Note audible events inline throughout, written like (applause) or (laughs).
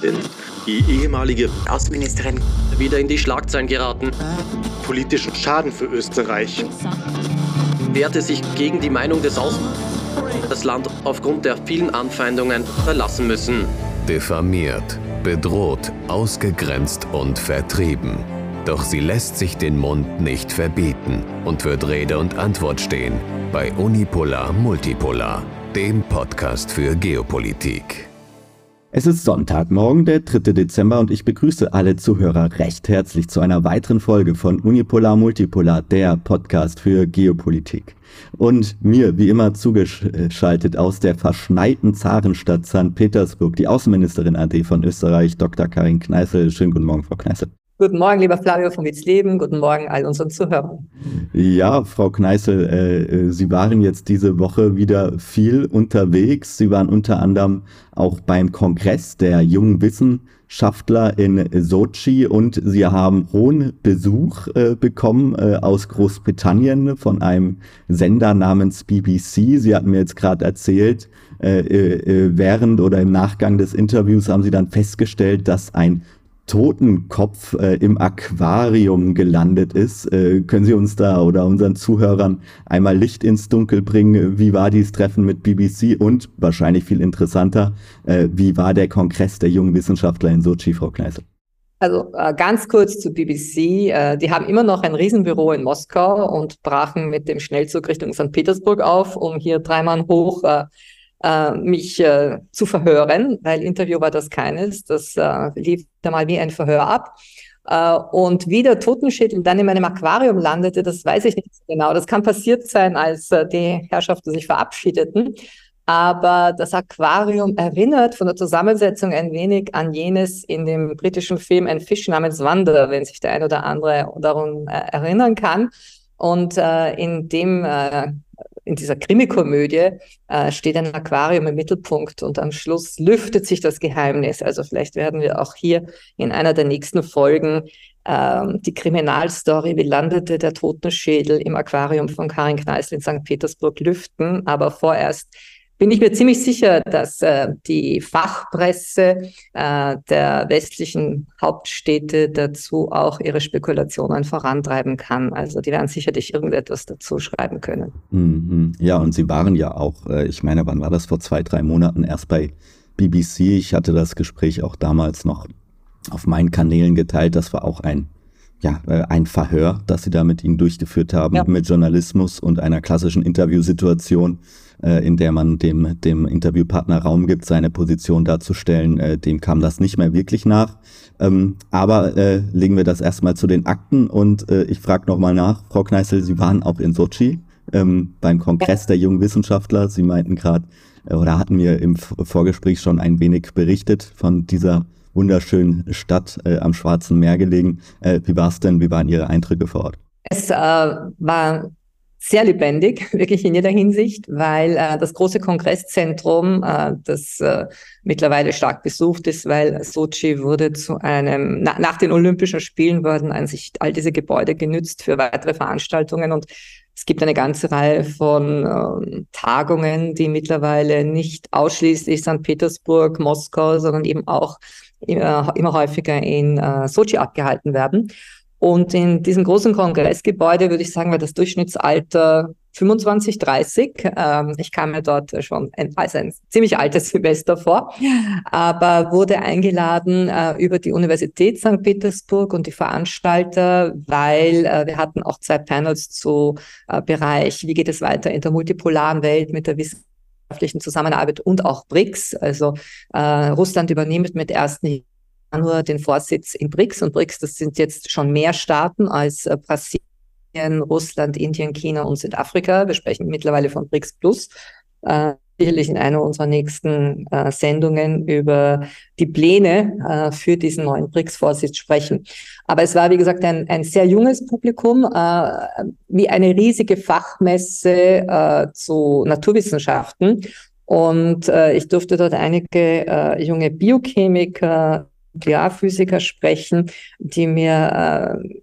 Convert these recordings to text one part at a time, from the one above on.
Präsidentin, die ehemalige Außenministerin, wieder in die Schlagzeilen geraten. Politischen Schaden für Österreich. Wehrte sich gegen die Meinung des Außen. Das Land aufgrund der vielen Anfeindungen verlassen müssen. Diffamiert, bedroht, ausgegrenzt und vertrieben. Doch sie lässt sich den Mund nicht verbieten und wird Rede und Antwort stehen bei Unipolar Multipolar, dem Podcast für Geopolitik. Es ist Sonntagmorgen, der 3. Dezember und ich begrüße alle Zuhörer recht herzlich zu einer weiteren Folge von Unipolar Multipolar, der Podcast für Geopolitik. Und mir, wie immer, zugeschaltet aus der verschneiten Zarenstadt St. Petersburg, die Außenministerin AD von Österreich, Dr. Karin Kneißl. Schönen guten Morgen, Frau Kneißl. Guten Morgen, lieber Flavio von Witzleben. Guten Morgen all unseren Zuhörern. Ja, Frau Kneißl, äh, äh, Sie waren jetzt diese Woche wieder viel unterwegs. Sie waren unter anderem auch beim Kongress der jungen Wissenschaftler in Sochi und Sie haben hohen Besuch äh, bekommen äh, aus Großbritannien von einem Sender namens BBC. Sie hatten mir jetzt gerade erzählt, äh, äh, während oder im Nachgang des Interviews haben Sie dann festgestellt, dass ein Totenkopf äh, im Aquarium gelandet ist. Äh, können Sie uns da oder unseren Zuhörern einmal Licht ins Dunkel bringen? Wie war dieses Treffen mit BBC und wahrscheinlich viel interessanter, äh, wie war der Kongress der jungen Wissenschaftler in Sochi, Frau Kneißl? Also äh, ganz kurz zu BBC. Äh, die haben immer noch ein Riesenbüro in Moskau und brachen mit dem Schnellzug Richtung St. Petersburg auf, um hier dreimal hoch äh, mich äh, zu verhören, weil Interview war das keines. Das äh, lief da mal wie ein Verhör ab. Äh, und wie der Totenschädel dann in meinem Aquarium landete, das weiß ich nicht genau. Das kann passiert sein, als äh, die Herrschaften sich verabschiedeten. Aber das Aquarium erinnert von der Zusammensetzung ein wenig an jenes in dem britischen Film Ein Fisch namens Wanderer, wenn sich der ein oder andere daran äh, erinnern kann. Und äh, in dem äh, in dieser Krimikomödie äh, steht ein Aquarium im Mittelpunkt und am Schluss lüftet sich das Geheimnis. Also vielleicht werden wir auch hier in einer der nächsten Folgen ähm, die Kriminalstory, wie landete der Totenschädel im Aquarium von Karin Kneißl in St. Petersburg lüften. Aber vorerst bin ich mir ziemlich sicher, dass äh, die Fachpresse äh, der westlichen Hauptstädte dazu auch ihre Spekulationen vorantreiben kann. Also die werden sicherlich irgendetwas dazu schreiben können. Mhm. Ja, und Sie waren ja auch, äh, ich meine, wann war das vor zwei, drei Monaten erst bei BBC? Ich hatte das Gespräch auch damals noch auf meinen Kanälen geteilt. Das war auch ein ja, äh, ein Verhör, das sie da mit ihnen durchgeführt haben, ja. mit Journalismus und einer klassischen Interviewsituation, äh, in der man dem, dem Interviewpartner Raum gibt, seine Position darzustellen. Äh, dem kam das nicht mehr wirklich nach. Ähm, aber äh, legen wir das erstmal zu den Akten und äh, ich frage nochmal nach, Frau Kneißl, Sie waren auch in Sochi ähm, beim Kongress der jungen Wissenschaftler. Sie meinten gerade, äh, oder hatten mir im Vorgespräch schon ein wenig berichtet von dieser wunderschönen Stadt äh, am Schwarzen Meer gelegen. Äh, wie war es denn? Wie waren Ihre Eindrücke vor Ort? Es äh, war sehr lebendig, (laughs) wirklich in jeder Hinsicht, weil äh, das große Kongresszentrum, äh, das äh, mittlerweile stark besucht ist, weil Sochi wurde zu einem, na, nach den Olympischen Spielen wurden an sich all diese Gebäude genützt für weitere Veranstaltungen und es gibt eine ganze Reihe von ähm, Tagungen, die mittlerweile nicht ausschließlich St. Petersburg, Moskau, sondern eben auch immer, immer häufiger in äh, Sochi abgehalten werden. Und in diesem großen Kongressgebäude würde ich sagen, war das Durchschnittsalter 25, 30. Ähm, ich kam mir dort schon ein, als ein ziemlich altes Semester vor, aber wurde eingeladen äh, über die Universität St. Petersburg und die Veranstalter, weil äh, wir hatten auch zwei Panels zu äh, Bereich, wie geht es weiter in der multipolaren Welt mit der wissenschaftlichen Zusammenarbeit und auch BRICS. Also äh, Russland übernimmt mit 1. Januar den Vorsitz in BRICS und BRICS, das sind jetzt schon mehr Staaten als äh, Brasilien, Russland, Indien, China und Südafrika. Wir sprechen mittlerweile von BRICS Plus. Äh, sicherlich in einer unserer nächsten äh, Sendungen über die Pläne äh, für diesen neuen BRICS-Vorsitz sprechen. Aber es war, wie gesagt, ein, ein sehr junges Publikum, äh, wie eine riesige Fachmesse äh, zu Naturwissenschaften. Und äh, ich durfte dort einige äh, junge Biochemiker, Nuklearphysiker sprechen, die mir äh,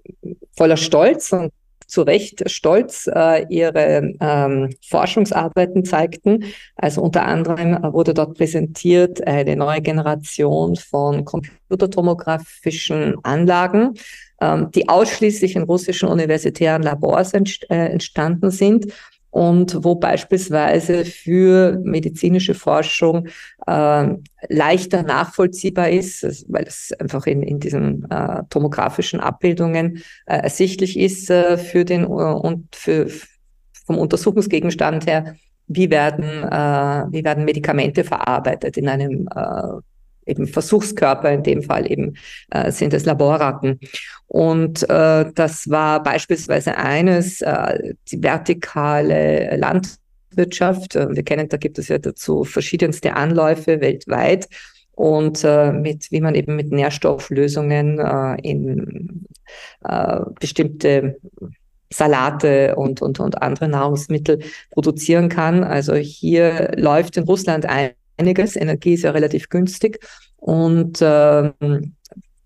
voller Stolz und zu Recht stolz äh, ihre ähm, Forschungsarbeiten zeigten. Also unter anderem wurde dort präsentiert eine neue Generation von computertomografischen Anlagen, ähm, die ausschließlich in russischen universitären Labors entst äh, entstanden sind und wo beispielsweise für medizinische Forschung äh, leichter nachvollziehbar ist, weil es einfach in, in diesen äh, tomografischen Abbildungen äh, ersichtlich ist äh, für den äh, und für vom Untersuchungsgegenstand her, wie werden, äh, wie werden Medikamente verarbeitet in einem äh, eben Versuchskörper, in dem Fall eben äh, sind es Laborratten. Und äh, das war beispielsweise eines, äh, die vertikale Landwirtschaft. Äh, wir kennen, da gibt es ja dazu verschiedenste Anläufe weltweit und äh, mit wie man eben mit Nährstofflösungen äh, in äh, bestimmte Salate und, und, und andere Nahrungsmittel produzieren kann. Also hier läuft in Russland ein einiges. Energie ist ja relativ günstig und äh,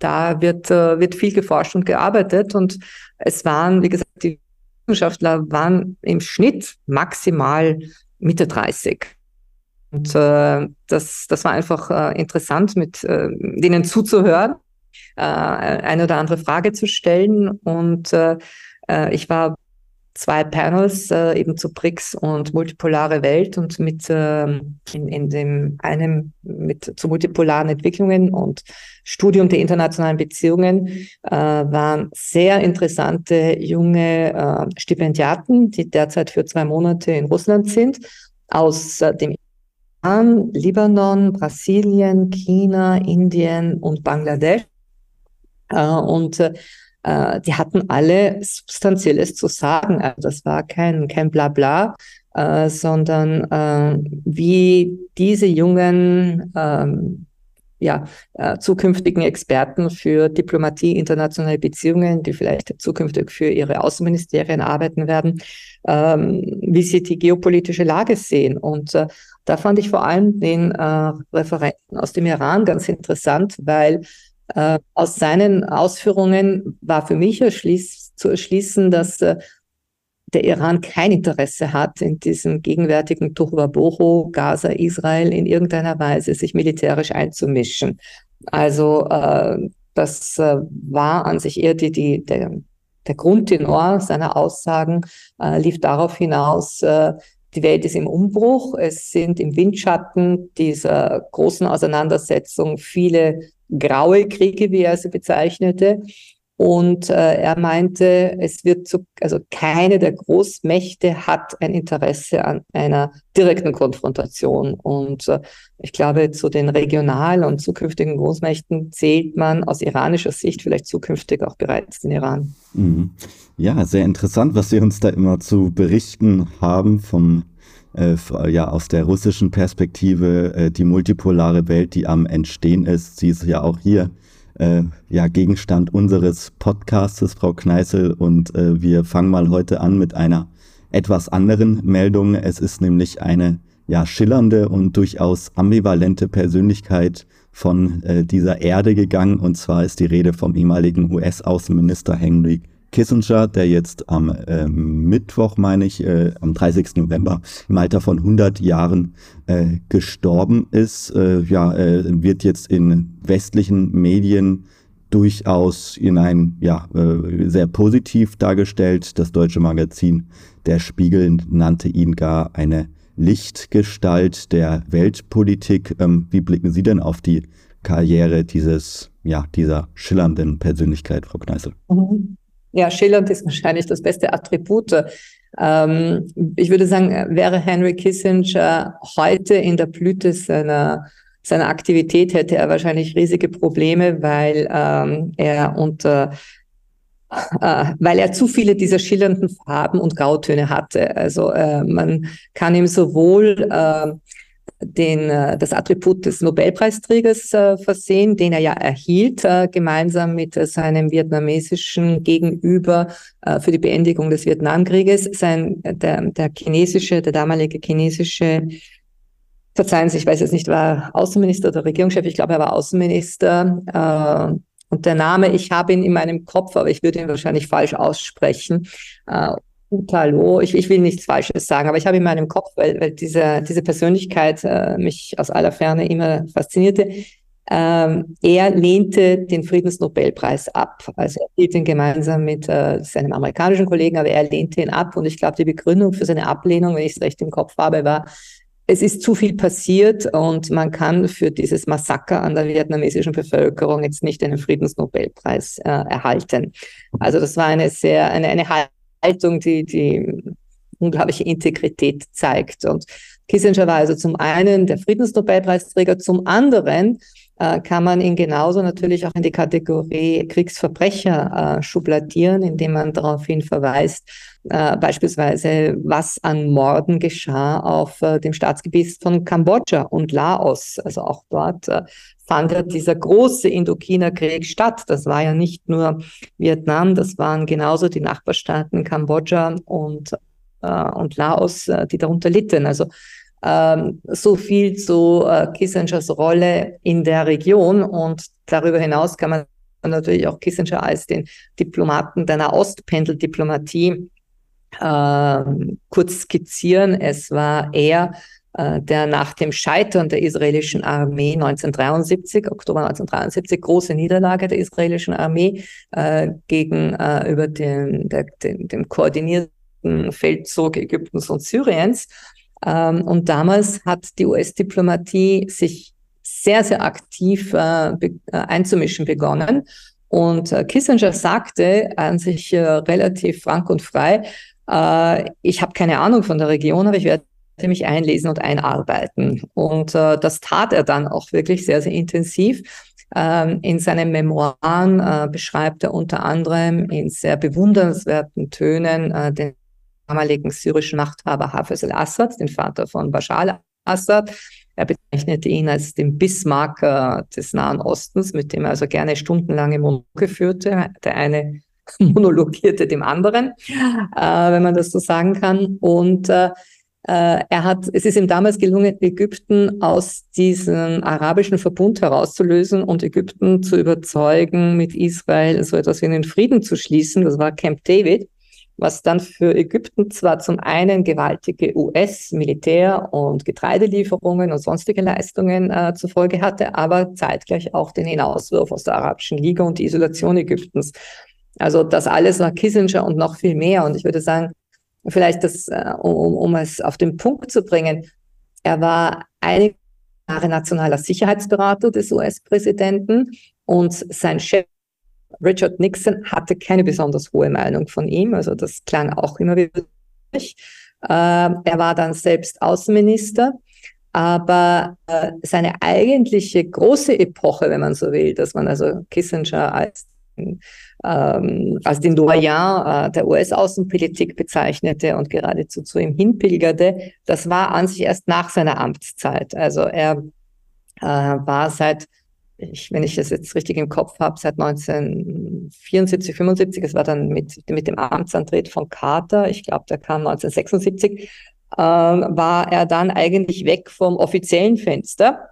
da wird, äh, wird viel geforscht und gearbeitet und es waren, wie gesagt, die Wissenschaftler waren im Schnitt maximal Mitte 30. Und äh, das, das war einfach äh, interessant, mit äh, denen zuzuhören, äh, eine oder andere Frage zu stellen. Und äh, äh ich war zwei Panels äh, eben zu BRICS und multipolare Welt und mit äh, in, in dem einem mit zu multipolaren Entwicklungen und Studium der internationalen Beziehungen äh, waren sehr interessante junge äh, Stipendiaten, die derzeit für zwei Monate in Russland sind, aus äh, dem Iran, Libanon, Brasilien, China, Indien und Bangladesch. Äh, und äh, die hatten alle Substanzielles zu sagen. Also das war kein, kein Blabla, äh, sondern äh, wie diese jungen ähm, ja, äh, zukünftigen Experten für Diplomatie, internationale Beziehungen, die vielleicht zukünftig für ihre Außenministerien arbeiten werden, ähm, wie sie die geopolitische Lage sehen. Und äh, da fand ich vor allem den äh, Referenten aus dem Iran ganz interessant, weil äh, aus seinen Ausführungen war für mich erschließ, zu erschließen, dass äh, der Iran kein Interesse hat, in diesem gegenwärtigen Tohuwabohu, Gaza, Israel in irgendeiner Weise sich militärisch einzumischen. Also äh, das äh, war an sich eher die, die, der, der Grundtenor seiner Aussagen, äh, lief darauf hinaus, äh, die Welt ist im Umbruch. Es sind im Windschatten dieser großen Auseinandersetzung viele graue Kriege, wie er sie bezeichnete. Und äh, er meinte, es wird zu, also keine der Großmächte hat ein Interesse an einer direkten Konfrontation. Und äh, ich glaube, zu den regionalen und zukünftigen Großmächten zählt man aus iranischer Sicht vielleicht zukünftig auch bereits den Iran. Mhm. Ja, sehr interessant, was Sie uns da immer zu berichten haben vom äh, ja aus der russischen Perspektive äh, die multipolare Welt, die am Entstehen ist. Sie ist ja auch hier äh, ja Gegenstand unseres Podcastes, Frau Kneißel, und äh, wir fangen mal heute an mit einer etwas anderen Meldung. Es ist nämlich eine ja schillernde und durchaus ambivalente Persönlichkeit von äh, dieser Erde gegangen. Und zwar ist die Rede vom ehemaligen US-Außenminister Henry Kissinger, der jetzt am äh, Mittwoch, meine ich, äh, am 30. November im Alter von 100 Jahren äh, gestorben ist, äh, ja, äh, wird jetzt in westlichen Medien durchaus in ein, ja, äh, sehr positiv dargestellt. Das deutsche Magazin Der Spiegel nannte ihn gar eine Lichtgestalt der Weltpolitik. Ähm, wie blicken Sie denn auf die Karriere dieses, ja, dieser schillernden Persönlichkeit, Frau Kneißl? Mhm. Ja, schillernd ist wahrscheinlich das beste Attribut. Ähm, ich würde sagen, wäre Henry Kissinger heute in der Blüte seiner, seiner Aktivität, hätte er wahrscheinlich riesige Probleme, weil ähm, er unter äh, weil er zu viele dieser schillernden Farben und Grautöne hatte. Also äh, man kann ihm sowohl äh, den, äh, das Attribut des Nobelpreisträgers äh, versehen, den er ja erhielt, äh, gemeinsam mit seinem vietnamesischen Gegenüber für die Beendigung des Vietnamkrieges. Sein, der, der chinesische, der damalige chinesische, verzeihen Sie, ich weiß jetzt nicht, war Außenminister oder Regierungschef, ich glaube, er war Außenminister, Und der Name, ich habe ihn in meinem Kopf, aber ich würde ihn wahrscheinlich falsch aussprechen. Utalo, ich, ich will nichts Falsches sagen, aber ich habe in meinem Kopf, weil, weil diese, diese Persönlichkeit äh, mich aus aller Ferne immer faszinierte. Ähm, er lehnte den Friedensnobelpreis ab. Also er hielt ihn gemeinsam mit äh, seinem amerikanischen Kollegen, aber er lehnte ihn ab. Und ich glaube, die Begründung für seine Ablehnung, wenn ich es recht im Kopf habe, war, es ist zu viel passiert und man kann für dieses Massaker an der vietnamesischen Bevölkerung jetzt nicht einen Friedensnobelpreis äh, erhalten. Also das war eine sehr, eine, eine Haltung, die, die unglaubliche Integrität zeigt. Und Kissinger war also zum einen der Friedensnobelpreisträger, zum anderen äh, kann man ihn genauso natürlich auch in die Kategorie Kriegsverbrecher äh, schubladieren, indem man daraufhin verweist, äh, beispielsweise was an Morden geschah auf äh, dem Staatsgebiet von Kambodscha und Laos. Also auch dort äh, fand ja dieser große Indochina-Krieg statt. Das war ja nicht nur Vietnam, das waren genauso die Nachbarstaaten Kambodscha und, äh, und Laos, äh, die darunter litten. Also ähm, so viel zu äh, Kissingers Rolle in der Region und darüber hinaus kann man natürlich auch Kissinger als den Diplomaten der Nahostpendeldiplomatie äh, kurz skizzieren. Es war er, der nach dem Scheitern der israelischen Armee 1973, Oktober 1973, große Niederlage der israelischen Armee äh, gegenüber äh, dem, dem, dem koordinierten Feldzug Ägyptens und Syriens, ähm, und damals hat die US-Diplomatie sich sehr, sehr aktiv äh, be äh, einzumischen begonnen. Und äh, Kissinger sagte an sich äh, relativ frank und frei, äh, ich habe keine Ahnung von der Region, aber ich werde mich einlesen und einarbeiten. Und äh, das tat er dann auch wirklich sehr, sehr intensiv. Ähm, in seinen Memoiren beschreibt er unter anderem in sehr bewundernswerten Tönen den damaligen syrischen Machthaber Hafez al-Assad, den Vater von Bashar al-Assad. Er bezeichnete ihn als den Bismarck äh, des Nahen Ostens, mit dem er also gerne stundenlange Monologe führte. Der eine (laughs) monologierte dem anderen, äh, wenn man das so sagen kann. Und äh, äh, er hat, es ist ihm damals gelungen, Ägypten aus diesem arabischen Verbund herauszulösen und Ägypten zu überzeugen, mit Israel so etwas wie einen Frieden zu schließen. Das war Camp David was dann für Ägypten zwar zum einen gewaltige US-Militär- und Getreidelieferungen und sonstige Leistungen äh, zur Folge hatte, aber zeitgleich auch den Hinauswurf aus der Arabischen Liga und die Isolation Ägyptens. Also das alles war Kissinger und noch viel mehr. Und ich würde sagen, vielleicht das, äh, um, um es auf den Punkt zu bringen, er war einige Jahre nationaler Sicherheitsberater des US-Präsidenten und sein Chef Richard Nixon hatte keine besonders hohe Meinung von ihm, also das klang auch immer wieder. Äh, er war dann selbst Außenminister, aber äh, seine eigentliche große Epoche, wenn man so will, dass man also Kissinger als ähm, als den Doyen äh, der US-Außenpolitik bezeichnete und geradezu zu ihm hinpilgerte, das war an sich erst nach seiner Amtszeit. Also er äh, war seit ich, wenn ich das jetzt richtig im Kopf habe, seit 1974, 75, es war dann mit, mit dem Amtsantritt von Carter, ich glaube, der kam 1976, äh, war er dann eigentlich weg vom offiziellen Fenster.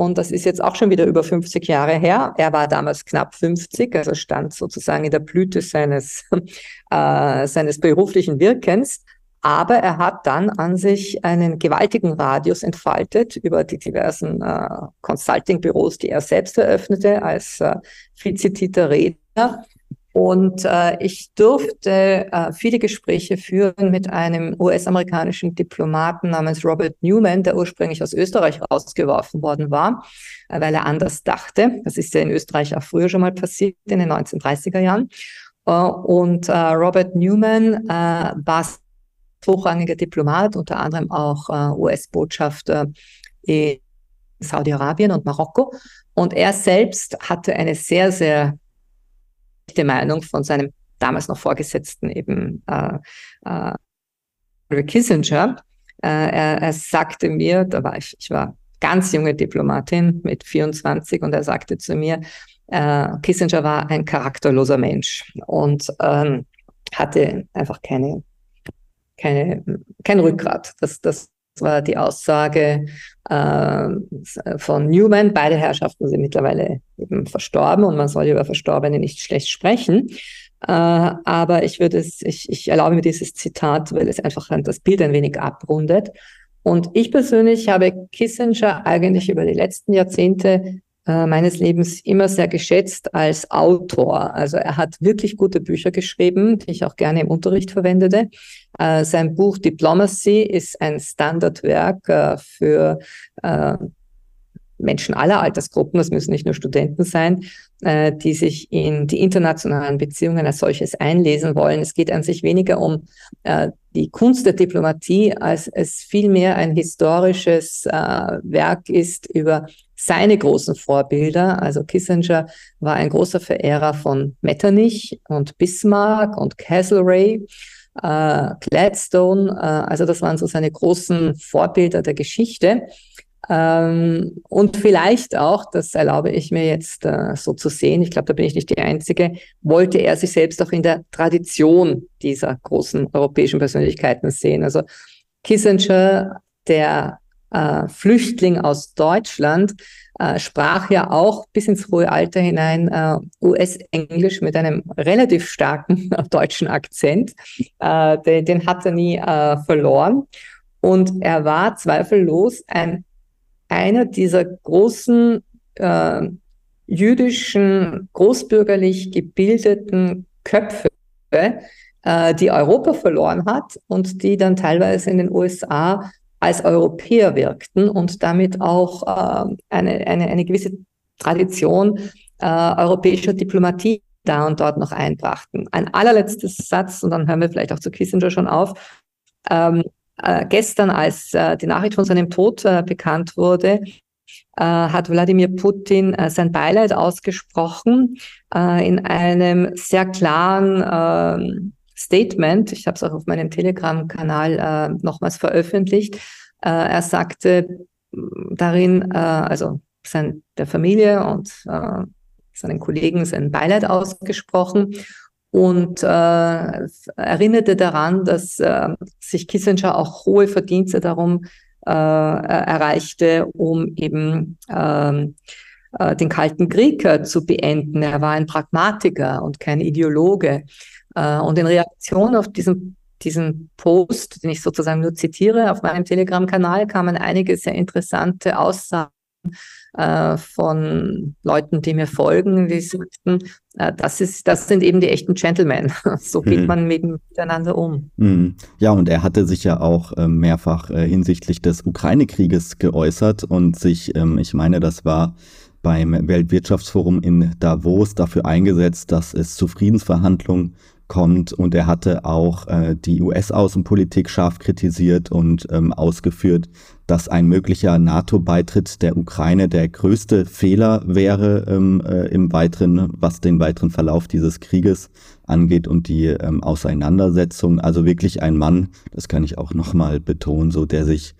Und das ist jetzt auch schon wieder über 50 Jahre her. Er war damals knapp 50, also stand sozusagen in der Blüte seines, (laughs) äh, seines beruflichen Wirkens. Aber er hat dann an sich einen gewaltigen Radius entfaltet über die diversen äh, Consulting-Büros, die er selbst eröffnete als äh, viel zitierter Redner. Und äh, ich durfte äh, viele Gespräche führen mit einem US-amerikanischen Diplomaten namens Robert Newman, der ursprünglich aus Österreich rausgeworfen worden war, äh, weil er anders dachte. Das ist ja in Österreich auch früher schon mal passiert, in den 1930er Jahren. Äh, und äh, Robert Newman äh, war hochrangiger Diplomat, unter anderem auch äh, US-Botschafter in Saudi-Arabien und Marokko. Und er selbst hatte eine sehr, sehr die Meinung von seinem damals noch Vorgesetzten eben äh, äh, Kissinger. Äh, er, er sagte mir, da war ich, ich war ganz junge Diplomatin mit 24 und er sagte zu mir, äh, Kissinger war ein charakterloser Mensch und ähm, hatte einfach keine keine, kein Rückgrat. Das, das war die Aussage äh, von Newman. Beide Herrschaften sind mittlerweile eben verstorben und man soll über Verstorbene nicht schlecht sprechen. Äh, aber ich würde es, ich, ich erlaube mir dieses Zitat, weil es einfach das Bild ein wenig abrundet. Und ich persönlich habe Kissinger eigentlich über die letzten Jahrzehnte äh, meines Lebens immer sehr geschätzt als Autor. Also er hat wirklich gute Bücher geschrieben, die ich auch gerne im Unterricht verwendete. Äh, sein Buch Diplomacy ist ein Standardwerk äh, für äh, Menschen aller Altersgruppen, das müssen nicht nur Studenten sein, äh, die sich in die internationalen Beziehungen als solches einlesen wollen. Es geht an sich weniger um die Kunst der Diplomatie, als es vielmehr ein historisches Werk ist über seine großen Vorbilder. Also Kissinger war ein großer Verehrer von Metternich und Bismarck und Castlereagh. Äh, Gladstone, äh, also das waren so seine großen Vorbilder der Geschichte. Ähm, und vielleicht auch, das erlaube ich mir jetzt äh, so zu sehen, ich glaube, da bin ich nicht die Einzige, wollte er sich selbst auch in der Tradition dieser großen europäischen Persönlichkeiten sehen. Also Kissinger, der äh, Flüchtling aus Deutschland, äh, sprach ja auch bis ins hohe Alter hinein äh, US-Englisch mit einem relativ starken (laughs) deutschen Akzent. Äh, den, den, hat er nie äh, verloren. Und er war zweifellos ein einer dieser großen äh, jüdischen, großbürgerlich gebildeten Köpfe, die Europa verloren hat und die dann teilweise in den USA als Europäer wirkten und damit auch äh, eine, eine, eine gewisse Tradition äh, europäischer Diplomatie da und dort noch einbrachten. Ein allerletztes Satz, und dann hören wir vielleicht auch zu Kissinger schon auf. Ähm, äh, gestern, als äh, die Nachricht von seinem Tod äh, bekannt wurde, äh, hat Wladimir Putin äh, sein Beileid ausgesprochen äh, in einem sehr klaren ähm, Statement. Ich habe es auch auf meinem Telegram-Kanal nochmals veröffentlicht. er sagte darin, also sein, der Familie und seinen Kollegen sein Beileid ausgesprochen und äh, erinnerte daran, dass äh, sich Kissinger auch hohe Verdienste darum äh, erreichte, um eben ähm, äh, den Kalten Krieg äh, zu beenden. Er war ein Pragmatiker und kein Ideologe. Äh, und in Reaktion auf diesen diesen Post, den ich sozusagen nur zitiere, auf meinem Telegram-Kanal kamen einige sehr interessante Aussagen äh, von Leuten, die mir folgen, die sagten, äh, das, ist, das sind eben die echten Gentlemen. (laughs) so geht mhm. man miteinander um. Mhm. Ja, und er hatte sich ja auch äh, mehrfach hinsichtlich des Ukraine-Krieges geäußert und sich, ähm, ich meine, das war beim Weltwirtschaftsforum in Davos dafür eingesetzt, dass es zu Friedensverhandlungen kommt. Und er hatte auch äh, die US-Außenpolitik scharf kritisiert und ähm, ausgeführt, dass ein möglicher NATO-Beitritt der Ukraine der größte Fehler wäre ähm, äh, im weiteren, was den weiteren Verlauf dieses Krieges angeht und die ähm, Auseinandersetzung. Also wirklich ein Mann, das kann ich auch nochmal betonen, so der sich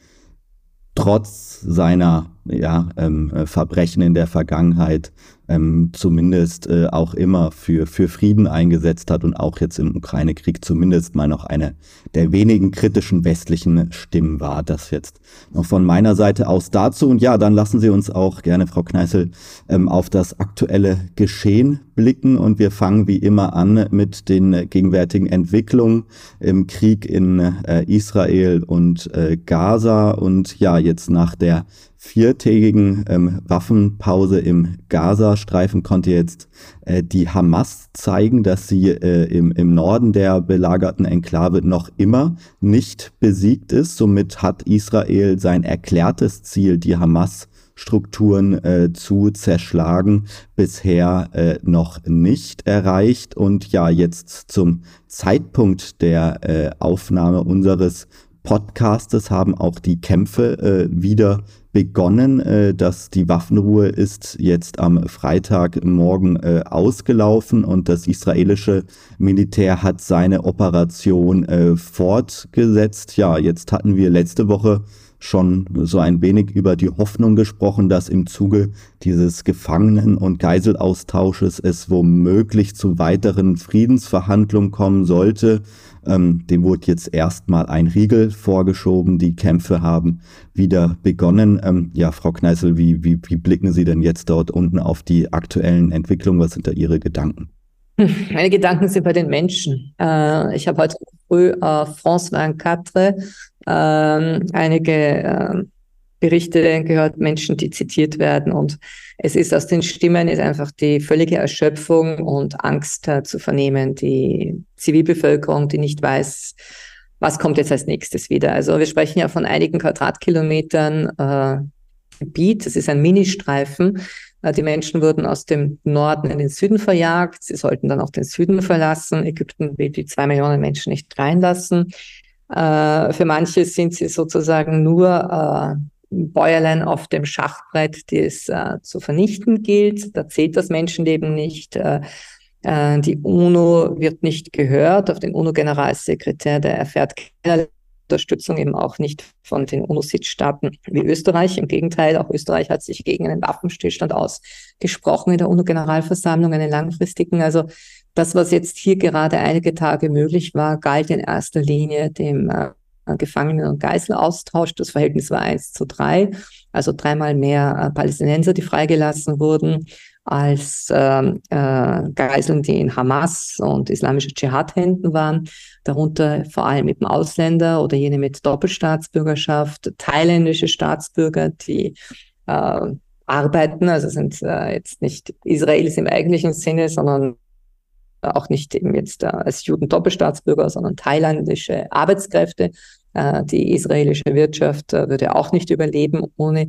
trotz seiner ja, ähm, äh, Verbrechen in der Vergangenheit ähm, zumindest äh, auch immer für, für Frieden eingesetzt hat und auch jetzt im Ukraine-Krieg zumindest mal noch eine der wenigen kritischen westlichen Stimmen war. Das jetzt noch von meiner Seite aus dazu. Und ja, dann lassen Sie uns auch gerne, Frau Kneißl, ähm, auf das aktuelle Geschehen blicken. Und wir fangen wie immer an mit den gegenwärtigen Entwicklungen im Krieg in äh, Israel und äh, Gaza. Und ja, jetzt nach der viertägigen ähm, Waffenpause im Gazastreifen konnte jetzt äh, die Hamas zeigen, dass sie äh, im, im Norden der belagerten Enklave noch immer nicht besiegt ist. Somit hat Israel sein erklärtes Ziel, die Hamas Strukturen äh, zu zerschlagen, bisher äh, noch nicht erreicht. Und ja, jetzt zum Zeitpunkt der äh, Aufnahme unseres Podcastes haben auch die Kämpfe äh, wieder begonnen. Äh, dass die Waffenruhe ist jetzt am Freitagmorgen äh, ausgelaufen und das israelische Militär hat seine Operation äh, fortgesetzt. Ja, jetzt hatten wir letzte Woche schon so ein wenig über die Hoffnung gesprochen, dass im Zuge dieses Gefangenen- und Geiselaustausches es womöglich zu weiteren Friedensverhandlungen kommen sollte. Ähm, dem wurde jetzt erstmal ein Riegel vorgeschoben. Die Kämpfe haben wieder begonnen. Ähm, ja, Frau Kneißl, wie, wie, wie blicken Sie denn jetzt dort unten auf die aktuellen Entwicklungen? Was sind da Ihre Gedanken? Meine Gedanken sind bei den Menschen. Äh, ich habe heute früh auf France 24 äh, einige äh, Berichte gehört, Menschen, die zitiert werden. Und es ist aus den Stimmen ist einfach die völlige Erschöpfung und Angst äh, zu vernehmen. Die Zivilbevölkerung, die nicht weiß, was kommt jetzt als nächstes wieder. Also wir sprechen ja von einigen Quadratkilometern äh, Gebiet. Das ist ein Ministreifen. Äh, die Menschen wurden aus dem Norden in den Süden verjagt. Sie sollten dann auch den Süden verlassen. Ägypten will die zwei Millionen Menschen nicht reinlassen. Äh, für manche sind sie sozusagen nur äh, Bäuerlein auf dem Schachbrett, die es äh, zu vernichten gilt. Da zählt das Menschenleben nicht. Äh, äh, die UNO wird nicht gehört. Auf den UNO-Generalsekretär, der erfährt keine Unterstützung eben auch nicht von den UNO-Sitzstaaten wie Österreich. Im Gegenteil, auch Österreich hat sich gegen einen Waffenstillstand ausgesprochen in der UNO-Generalversammlung, einen langfristigen. Also das, was jetzt hier gerade einige Tage möglich war, galt in erster Linie dem äh, Gefangenen- und Geiselaustausch. Das Verhältnis war eins zu drei, also dreimal mehr äh, Palästinenser, die freigelassen wurden, als ähm, äh, Geiseln, die in Hamas und islamischer Dschihad-Händen waren, darunter vor allem eben Ausländer oder jene mit Doppelstaatsbürgerschaft, thailändische Staatsbürger, die äh, arbeiten, also sind äh, jetzt nicht Israelis im eigentlichen Sinne, sondern auch nicht eben jetzt äh, als Juden Doppelstaatsbürger, sondern thailändische Arbeitskräfte, die israelische Wirtschaft äh, würde auch nicht überleben ohne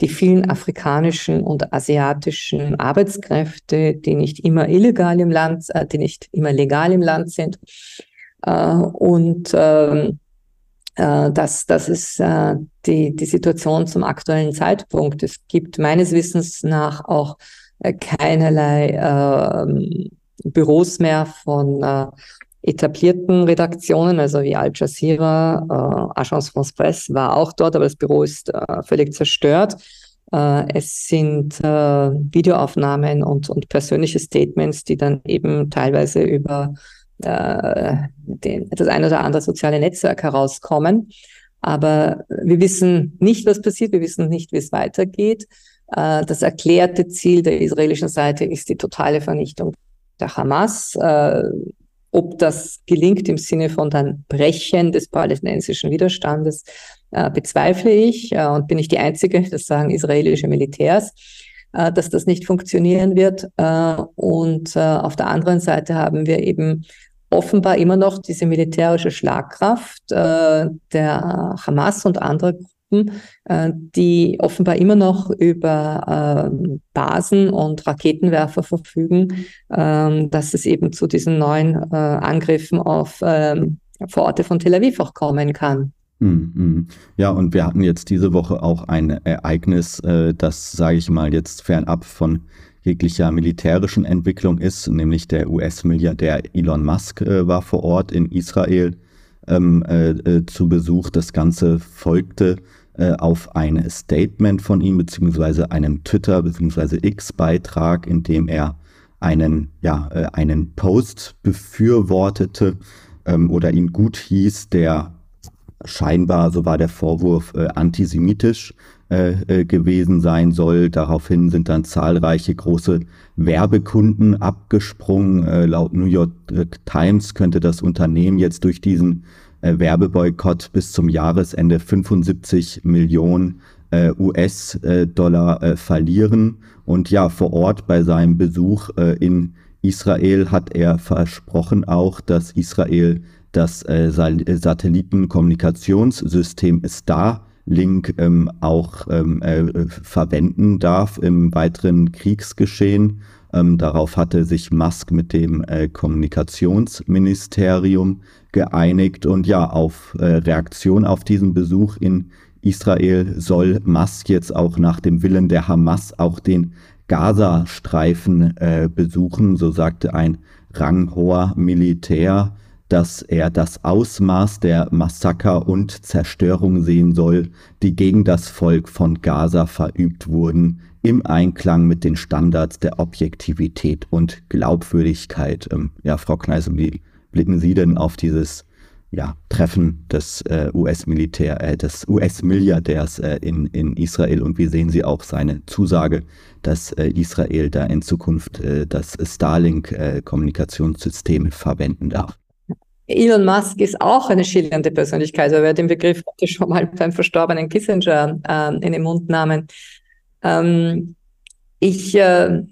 die vielen afrikanischen und asiatischen Arbeitskräfte, die nicht immer illegal im Land, äh, die nicht immer legal im Land sind. Und ähm, das, das ist die, die Situation zum aktuellen Zeitpunkt. Es gibt meines Wissens nach auch keinerlei ähm, Büros mehr von etablierten Redaktionen, also wie Al Jazeera, äh, Agence France Presse war auch dort, aber das Büro ist äh, völlig zerstört. Äh, es sind äh, Videoaufnahmen und, und persönliche Statements, die dann eben teilweise über äh, den, das ein oder andere soziale Netzwerk herauskommen. Aber wir wissen nicht, was passiert, wir wissen nicht, wie es weitergeht. Äh, das erklärte Ziel der israelischen Seite ist die totale Vernichtung der Hamas. Ob das gelingt im Sinne von dann Brechen des palästinensischen Widerstandes, äh, bezweifle ich äh, und bin ich die Einzige, (laughs) das sagen israelische Militärs, äh, dass das nicht funktionieren wird. Äh, und äh, auf der anderen Seite haben wir eben offenbar immer noch diese militärische Schlagkraft äh, der Hamas und anderer Gruppen, äh, die offenbar immer noch über äh, Basen und Raketenwerfer verfügen, äh, dass es eben zu diesen neuen äh, Angriffen auf ähm, Vororte von Tel Aviv auch kommen kann. Hm, hm. Ja, und wir hatten jetzt diese Woche auch ein Ereignis, äh, das, sage ich mal, jetzt fernab von jeglicher militärischen Entwicklung ist, nämlich der US-Milliardär Elon Musk war vor Ort in Israel ähm, äh, zu Besuch. Das Ganze folgte äh, auf ein Statement von ihm, beziehungsweise einem Twitter- beziehungsweise X-Beitrag, in dem er einen, ja, äh, einen Post befürwortete ähm, oder ihn gut hieß, der scheinbar, so war der Vorwurf, äh, antisemitisch äh, äh, gewesen sein soll. Daraufhin sind dann zahlreiche große Werbekunden abgesprungen. Äh, laut New York Times könnte das Unternehmen jetzt durch diesen Werbeboykott bis zum Jahresende 75 Millionen äh, US-Dollar äh, verlieren. Und ja, vor Ort bei seinem Besuch äh, in Israel hat er versprochen auch, dass Israel das äh, Satellitenkommunikationssystem Starlink ähm, auch ähm, äh, verwenden darf im weiteren Kriegsgeschehen. Ähm, darauf hatte sich Musk mit dem äh, Kommunikationsministerium geeinigt. Und ja, auf äh, Reaktion auf diesen Besuch in Israel soll Musk jetzt auch nach dem Willen der Hamas auch den Gazastreifen äh, besuchen, so sagte ein ranghoher Militär. dass er das Ausmaß der Massaker und Zerstörung sehen soll, die gegen das Volk von Gaza verübt wurden, im Einklang mit den Standards der Objektivität und Glaubwürdigkeit. Ähm, ja, Frau Kneise, wie blicken Sie denn auf dieses ja, Treffen des äh, US-Militär, äh, des US-Milliardärs äh, in, in Israel und wie sehen Sie auch seine Zusage, dass äh, Israel da in Zukunft äh, das Starlink-Kommunikationssystem verwenden darf? Elon Musk ist auch eine schillernde Persönlichkeit, aber er den Begriff hatte schon mal beim verstorbenen Kissinger äh, in den Mund nahmen. Ähm, ich äh,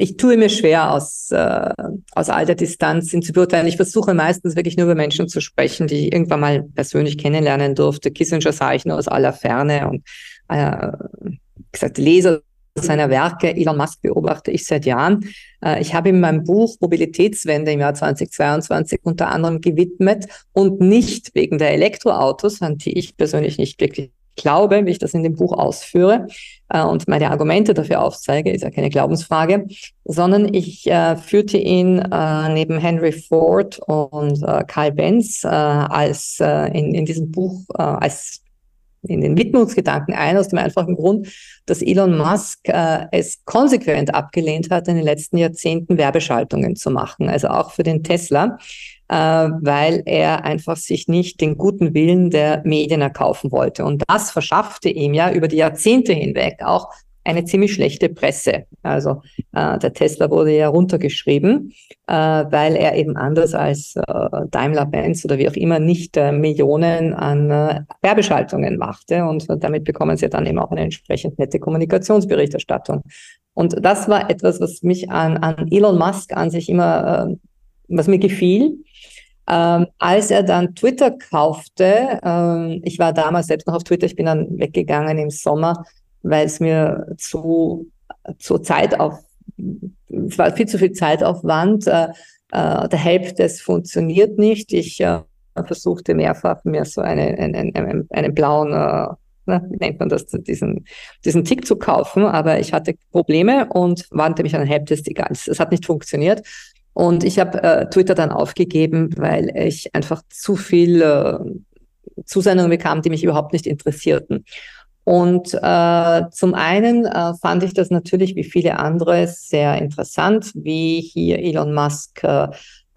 ich tue mir schwer, aus, äh, aus all der Distanz ihn zu beurteilen. Ich versuche meistens wirklich nur über Menschen zu sprechen, die ich irgendwann mal persönlich kennenlernen durfte. Kissinger sah ich nur aus aller Ferne und äh, gesagt, Leser seiner Werke, Elon Musk beobachte ich seit Jahren. Äh, ich habe in meinem Buch Mobilitätswende im Jahr 2022 unter anderem gewidmet und nicht wegen der Elektroautos, an die ich persönlich nicht wirklich glaube, wie ich das in dem Buch ausführe äh, und meine Argumente dafür aufzeige, ist ja keine Glaubensfrage, sondern ich äh, führte ihn äh, neben Henry Ford und äh, Karl Benz äh, als äh, in, in diesem Buch als in den Widmungsgedanken ein, aus dem einfachen Grund, dass Elon Musk äh, es konsequent abgelehnt hat, in den letzten Jahrzehnten Werbeschaltungen zu machen, also auch für den Tesla äh, weil er einfach sich nicht den guten Willen der Medien erkaufen wollte. Und das verschaffte ihm ja über die Jahrzehnte hinweg auch eine ziemlich schlechte Presse. Also äh, der Tesla wurde ja runtergeschrieben, äh, weil er eben anders als äh, Daimler-Benz oder wie auch immer nicht äh, Millionen an äh, Werbeschaltungen machte. Und damit bekommen sie dann eben auch eine entsprechend nette Kommunikationsberichterstattung. Und das war etwas, was mich an, an Elon Musk an sich immer, äh, was mir gefiel, ähm, als er dann Twitter kaufte, ähm, ich war damals selbst noch auf Twitter, ich bin dann weggegangen im Sommer, weil es mir zu, zu Zeit auf, es war viel zu viel Zeitaufwand. Äh, äh, der Helpdesk funktioniert nicht. Ich äh, versuchte mehrfach mir so eine, einen, einen, einen blauen äh, wie nennt man das, diesen, diesen Tick zu kaufen, aber ich hatte Probleme und wandte mich an den Helpdesk, egal, es hat nicht funktioniert. Und ich habe äh, Twitter dann aufgegeben, weil ich einfach zu viel äh, Zusendungen bekam, die mich überhaupt nicht interessierten. Und äh, zum einen äh, fand ich das natürlich wie viele andere sehr interessant, wie hier Elon Musk äh,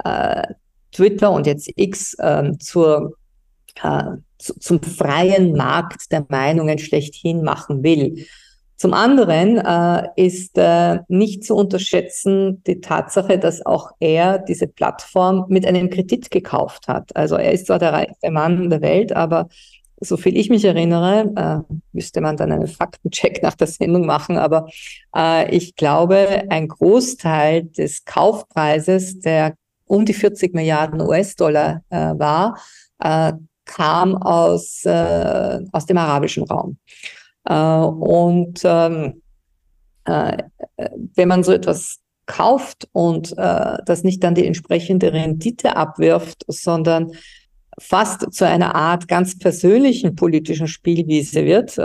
äh Twitter und jetzt X äh, zur, äh, zu, zum freien Markt der Meinungen schlechthin machen will. Zum anderen äh, ist äh, nicht zu unterschätzen die Tatsache, dass auch er diese Plattform mit einem Kredit gekauft hat. Also er ist zwar der reichste Mann der Welt, aber so viel ich mich erinnere, äh, müsste man dann einen Faktencheck (laughs) nach der Sendung machen, aber äh, ich glaube, ein Großteil des Kaufpreises, der um die 40 Milliarden US-Dollar äh, war, äh, kam aus, äh, aus dem arabischen Raum. Äh, und ähm, äh, wenn man so etwas kauft und äh, das nicht dann die entsprechende Rendite abwirft, sondern fast zu einer Art ganz persönlichen politischen Spielwiese wird.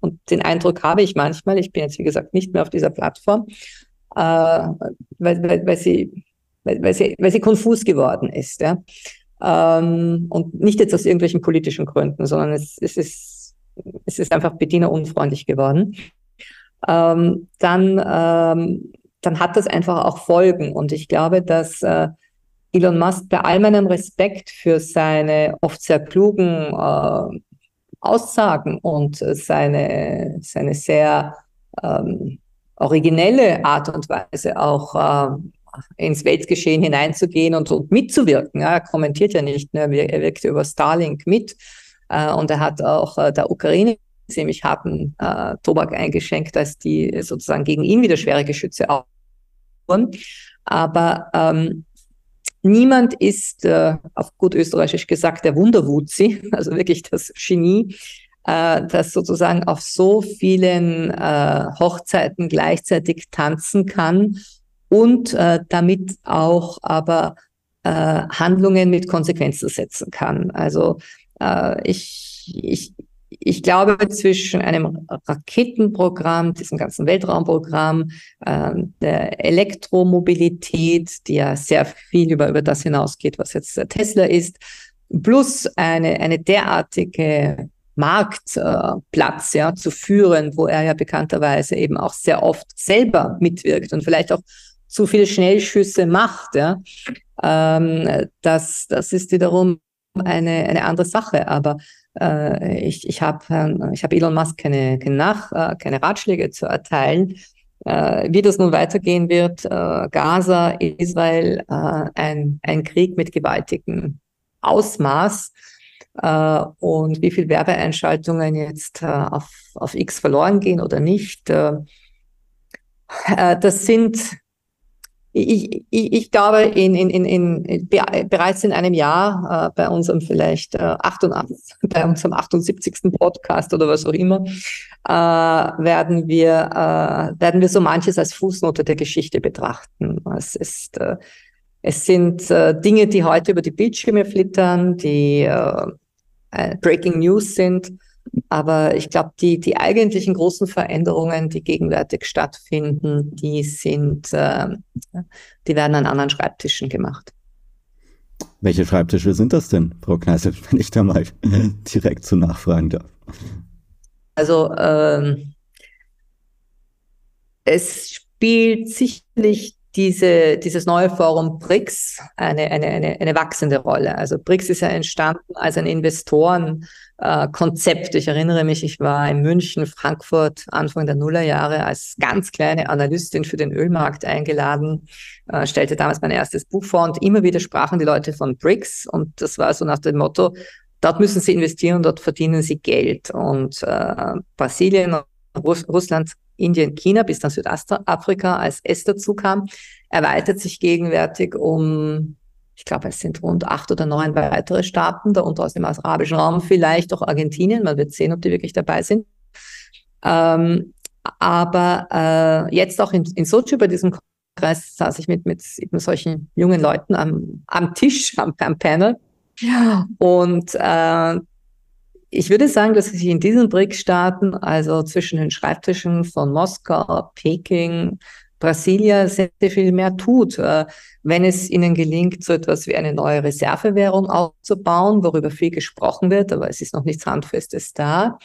Und den Eindruck habe ich manchmal, ich bin jetzt wie gesagt nicht mehr auf dieser Plattform, weil, weil, weil, sie, weil, weil, sie, weil sie konfus geworden ist. Ja? Ähm, und nicht jetzt aus irgendwelchen politischen Gründen, sondern es, es ist es ist einfach bedienerunfreundlich geworden. Ähm, dann, ähm, dann hat das einfach auch Folgen. Und ich glaube, dass äh, Elon Musk bei all meinem Respekt für seine oft sehr klugen äh, Aussagen und seine, seine sehr ähm, originelle Art und Weise auch äh, ins Weltgeschehen hineinzugehen und, und mitzuwirken. Ja, er kommentiert ja nicht, ne? er wirkt über Starlink mit und er hat auch äh, der Ukraine ziemlich harten äh, Tobak eingeschenkt, als die sozusagen gegen ihn wieder schwere Geschütze wurden. Aber ähm, niemand ist, äh, auf gut österreichisch gesagt, der Wunderwutzi, (laughs) also wirklich das Genie, äh, das sozusagen auf so vielen äh, Hochzeiten gleichzeitig tanzen kann und äh, damit auch aber äh, Handlungen mit Konsequenzen setzen kann. Also äh, ich, ich, ich glaube, zwischen einem Raketenprogramm, diesem ganzen Weltraumprogramm, äh, der Elektromobilität, die ja sehr viel über, über das hinausgeht, was jetzt Tesla ist, plus eine, eine derartige Marktplatz äh, ja, zu führen, wo er ja bekannterweise eben auch sehr oft selber mitwirkt und vielleicht auch zu viele Schnellschüsse macht. Ja. Ähm, das, das ist wiederum eine, eine andere Sache. Aber äh, ich, ich habe ich hab Elon Musk keine, keine, Nach, äh, keine Ratschläge zu erteilen. Äh, wie das nun weitergehen wird, äh, Gaza, Israel, äh, ein, ein Krieg mit gewaltigem Ausmaß äh, und wie viel Werbeeinschaltungen jetzt auf, auf X verloren gehen oder nicht. das sind ich, ich, ich glaube, in, in, in, in, bereits in einem Jahr, äh, bei unserem vielleicht äh, 88, (laughs) bei unserem 78. Podcast oder was auch immer, äh, werden, wir, äh, werden wir so manches als Fußnote der Geschichte betrachten. Es, ist, äh, es sind äh, Dinge, die heute über die Bildschirme flittern, die äh, äh Breaking News sind aber ich glaube, die, die eigentlichen großen Veränderungen, die gegenwärtig stattfinden, die sind, äh, die werden an anderen Schreibtischen gemacht. Welche Schreibtische sind das denn, Frau Kneißl, (laughs) wenn ich da mal direkt zu nachfragen darf? Also ähm, es spielt sicherlich diese, dieses neue Forum BRICS eine, eine, eine, eine wachsende Rolle. Also BRICS ist ja entstanden als ein Investorenkonzept. Äh, ich erinnere mich, ich war in München, Frankfurt Anfang der Nullerjahre als ganz kleine Analystin für den Ölmarkt eingeladen, äh, stellte damals mein erstes Buch vor und immer wieder sprachen die Leute von BRICS und das war so nach dem Motto, dort müssen sie investieren, dort verdienen sie Geld. Und äh, Brasilien und Russland Indien, China bis dann Südafrika als es dazu kam, erweitert sich gegenwärtig um, ich glaube, es sind rund acht oder neun weitere Staaten, darunter aus dem arabischen Raum, vielleicht auch Argentinien. Man wird sehen, ob die wirklich dabei sind. Ähm, aber äh, jetzt auch in, in Sochi bei diesem Kongress saß ich mit, mit eben solchen jungen Leuten am, am Tisch, (laughs) am, am Panel. Und äh, ich würde sagen, dass sich in diesen BRICS-Staaten, also zwischen den Schreibtischen von Moskau, Peking, Brasilia, sehr, sehr viel mehr tut, äh, wenn es ihnen gelingt, so etwas wie eine neue Reservewährung aufzubauen, worüber viel gesprochen wird, aber es ist noch nichts Handfestes da.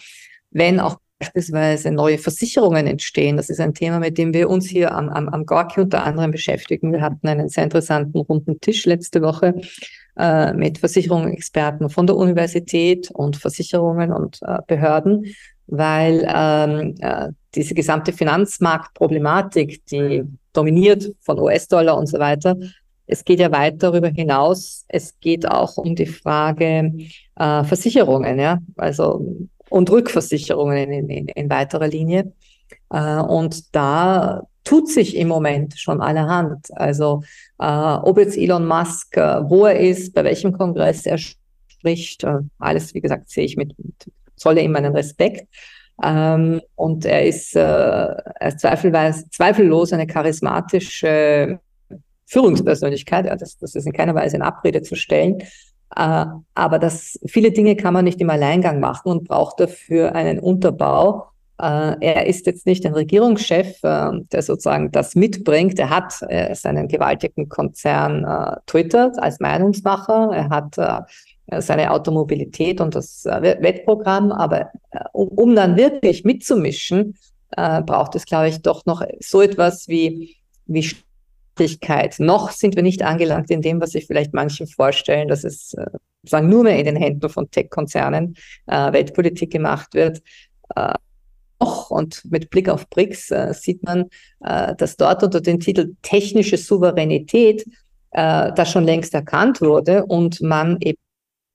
Wenn auch beispielsweise neue Versicherungen entstehen. Das ist ein Thema, mit dem wir uns hier am, am, am Gorki unter anderem beschäftigen. Wir hatten einen sehr interessanten runden Tisch letzte Woche äh, mit Versicherungsexperten von der Universität und Versicherungen und äh, Behörden, weil ähm, äh, diese gesamte Finanzmarktproblematik, die dominiert von US-Dollar und so weiter, es geht ja weit darüber hinaus. Es geht auch um die Frage äh, Versicherungen, ja, also und Rückversicherungen in, in, in weiterer Linie. Äh, und da tut sich im Moment schon allerhand. Also äh, ob jetzt Elon Musk, äh, wo er ist, bei welchem Kongress er spricht, äh, alles, wie gesagt, sehe ich mit, mit zolle ihm meinen Respekt. Ähm, und er ist, äh, er ist zweifellos eine charismatische Führungspersönlichkeit. Ja, das, das ist in keiner Weise in Abrede zu stellen. Äh, aber das, viele Dinge kann man nicht im Alleingang machen und braucht dafür einen Unterbau. Äh, er ist jetzt nicht ein Regierungschef, äh, der sozusagen das mitbringt. Er hat seinen gewaltigen Konzern Twitter als Meinungsmacher. Er hat seine Automobilität und das Wettprogramm. Aber um, um dann wirklich mitzumischen, braucht es, glaube ich, doch noch so etwas wie, wie noch sind wir nicht angelangt in dem, was sich vielleicht manche vorstellen, dass es äh, sagen nur mehr in den Händen von Tech-Konzernen äh, Weltpolitik gemacht wird. Äh, und mit Blick auf BRICS äh, sieht man, äh, dass dort unter dem Titel technische Souveränität äh, das schon längst erkannt wurde und man eben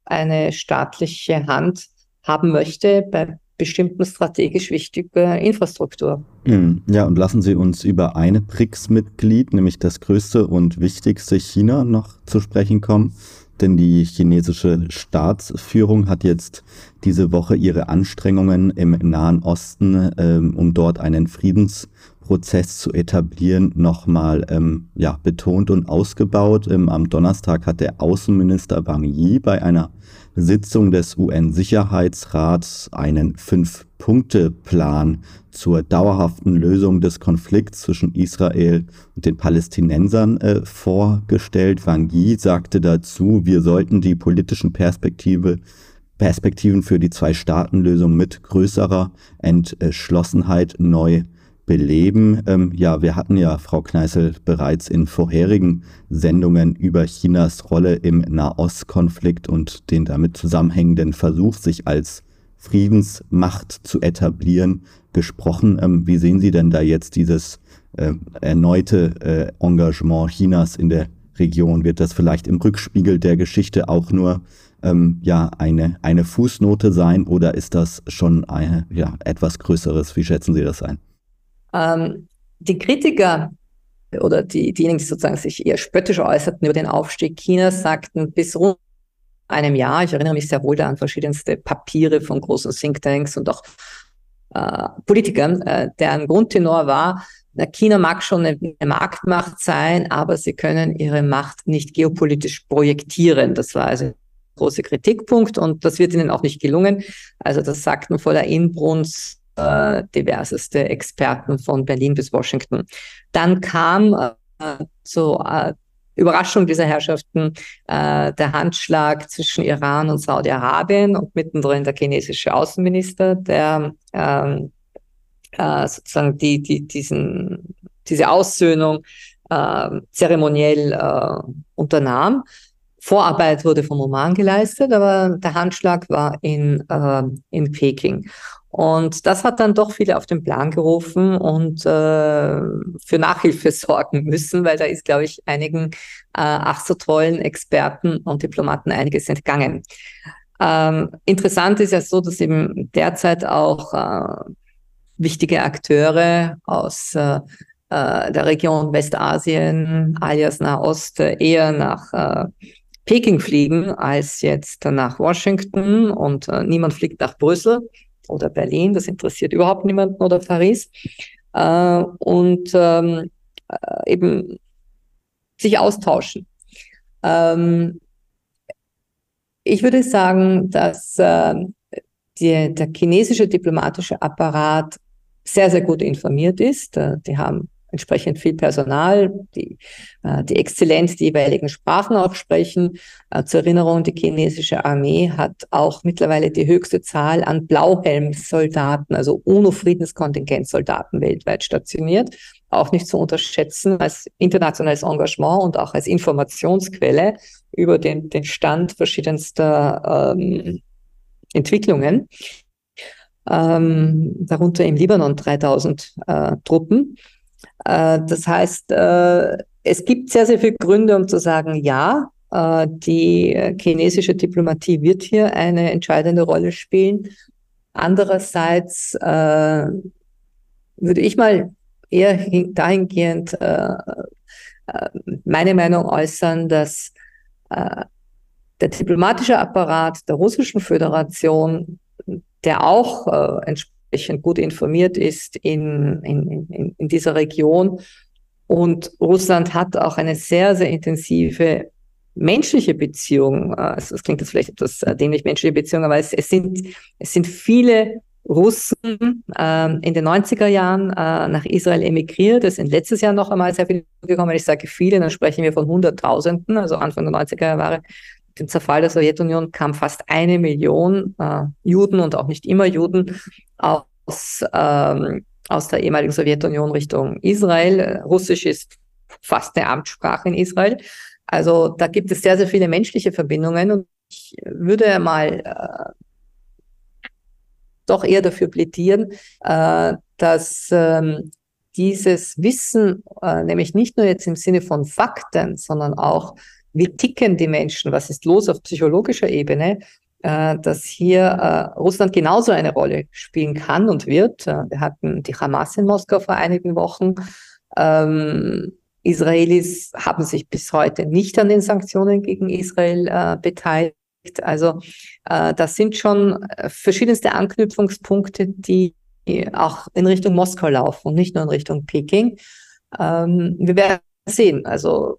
eine staatliche Hand haben möchte bei bestimmten strategisch wichtiger Infrastruktur. Hm, ja, und lassen Sie uns über eine BRICS-Mitglied, nämlich das größte und wichtigste China, noch zu sprechen kommen. Denn die chinesische Staatsführung hat jetzt diese Woche ihre Anstrengungen im Nahen Osten, ähm, um dort einen Friedens Prozess zu etablieren, nochmal ähm, ja, betont und ausgebaut. Ähm, am Donnerstag hat der Außenminister Wang Yi bei einer Sitzung des UN-Sicherheitsrats einen Fünf-Punkte-Plan zur dauerhaften Lösung des Konflikts zwischen Israel und den Palästinensern äh, vorgestellt. Wang Yi sagte dazu, wir sollten die politischen Perspektive Perspektiven für die Zwei-Staaten-Lösung mit größerer Entschlossenheit neu beleben. Ähm, ja, wir hatten ja, Frau Kneißl, bereits in vorherigen Sendungen über Chinas Rolle im Nahostkonflikt und den damit zusammenhängenden Versuch, sich als Friedensmacht zu etablieren, gesprochen. Ähm, wie sehen Sie denn da jetzt dieses äh, erneute äh, Engagement Chinas in der Region? Wird das vielleicht im Rückspiegel der Geschichte auch nur ähm, ja, eine, eine Fußnote sein oder ist das schon eine, ja, etwas Größeres? Wie schätzen Sie das ein? Ähm, die Kritiker oder die, diejenigen, die sozusagen sich eher spöttisch äußerten über den Aufstieg Chinas, sagten bis rund einem Jahr, ich erinnere mich sehr wohl an verschiedenste Papiere von großen Thinktanks und auch äh, Politikern, äh, deren Grundtenor war, na, China mag schon eine, eine, Marktmacht sein, aber sie können ihre Macht nicht geopolitisch projektieren. Das war also ein großer Kritikpunkt und das wird ihnen auch nicht gelungen. Also das sagten voller Inbrunst äh, diverseste Experten von Berlin bis Washington. Dann kam äh, zur äh, Überraschung dieser Herrschaften äh, der Handschlag zwischen Iran und Saudi-Arabien und mittendrin der chinesische Außenminister, der ähm, äh, sozusagen die, die, diesen, diese Aussöhnung äh, zeremoniell äh, unternahm. Vorarbeit wurde vom Oman geleistet, aber der Handschlag war in, äh, in Peking. Und das hat dann doch viele auf den Plan gerufen und äh, für Nachhilfe (laughs) sorgen müssen, weil da ist, glaube ich, einigen äh, ach so tollen Experten und Diplomaten einiges entgangen. Ähm, interessant ist ja so, dass eben derzeit auch äh, wichtige Akteure aus äh, äh der Region Westasien, alias Nahost, eher nach äh, Peking fliegen als jetzt nach Washington und äh, niemand fliegt nach Brüssel oder Berlin, das interessiert überhaupt niemanden oder Paris. Äh, und ähm, äh, eben sich austauschen. Ähm, ich würde sagen, dass äh, die, der chinesische diplomatische Apparat sehr, sehr gut informiert ist. Äh, die haben entsprechend viel Personal, die, äh, die exzellent die jeweiligen Sprachen auch sprechen. Äh, zur Erinnerung, die chinesische Armee hat auch mittlerweile die höchste Zahl an Blauhelmsoldaten, also UNO-Friedenskontingentsoldaten weltweit stationiert. Auch nicht zu unterschätzen als internationales Engagement und auch als Informationsquelle über den, den Stand verschiedenster ähm, Entwicklungen. Ähm, darunter im Libanon 3000 äh, Truppen. Äh, das heißt, äh, es gibt sehr, sehr viele Gründe, um zu sagen, ja, äh, die chinesische Diplomatie wird hier eine entscheidende Rolle spielen. Andererseits würde ich mal eher dahingehend meine Meinung äußern, dass der diplomatische Apparat der Russischen Föderation, der auch gut informiert ist in, in, in, in dieser Region. Und Russland hat auch eine sehr, sehr intensive menschliche Beziehung. Also das klingt jetzt vielleicht etwas äh, dämlich menschliche Beziehung, aber es, es, sind, es sind viele Russen äh, in den 90er Jahren äh, nach Israel emigriert. Es sind letztes Jahr noch einmal sehr viele gekommen. Ich sage viele, dann sprechen wir von Hunderttausenden. Also Anfang der 90er Jahre, dem Zerfall der Sowjetunion, kam fast eine Million äh, Juden und auch nicht immer Juden aus, ähm, aus der ehemaligen Sowjetunion Richtung Israel. Russisch ist fast eine Amtssprache in Israel. Also da gibt es sehr, sehr viele menschliche Verbindungen und ich würde mal äh, doch eher dafür plädieren, äh, dass ähm, dieses Wissen, äh, nämlich nicht nur jetzt im Sinne von Fakten, sondern auch, wie ticken die Menschen, was ist los auf psychologischer Ebene, äh, dass hier äh, Russland genauso eine Rolle spielen kann und wird. Äh, wir hatten die Hamas in Moskau vor einigen Wochen. Ähm, Israelis haben sich bis heute nicht an den Sanktionen gegen Israel beteiligt. Also das sind schon verschiedenste Anknüpfungspunkte, die auch in Richtung Moskau laufen und nicht nur in Richtung Peking. Ähm, wir werden sehen, also